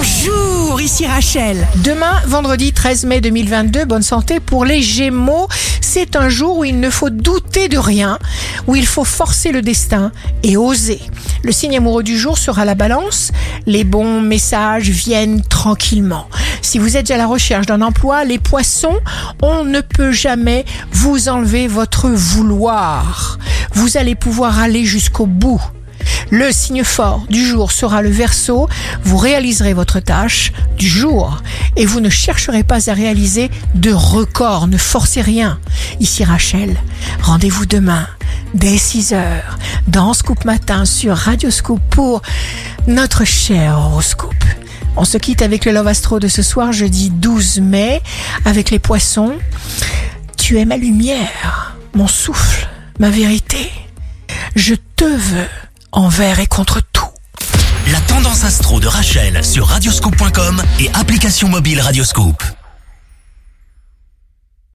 Bonjour, ici Rachel. Demain, vendredi 13 mai 2022, bonne santé pour les Gémeaux. C'est un jour où il ne faut douter de rien, où il faut forcer le destin et oser. Le signe amoureux du jour sera la balance. Les bons messages viennent tranquillement. Si vous êtes à la recherche d'un emploi, les poissons, on ne peut jamais vous enlever votre vouloir. Vous allez pouvoir aller jusqu'au bout. Le signe fort du jour sera le verso. Vous réaliserez votre tâche du jour et vous ne chercherez pas à réaliser de records. Ne forcez rien. Ici Rachel. Rendez-vous demain dès 6 heures dans Scoop Matin sur Radio Scoop pour notre cher horoscope. On se quitte avec le Love Astro de ce soir, jeudi 12 mai, avec les poissons. Tu es ma lumière, mon souffle, ma vérité. Je te veux envers et contre tout. La tendance astro de Rachel sur radioscope.com et application mobile Radioscope.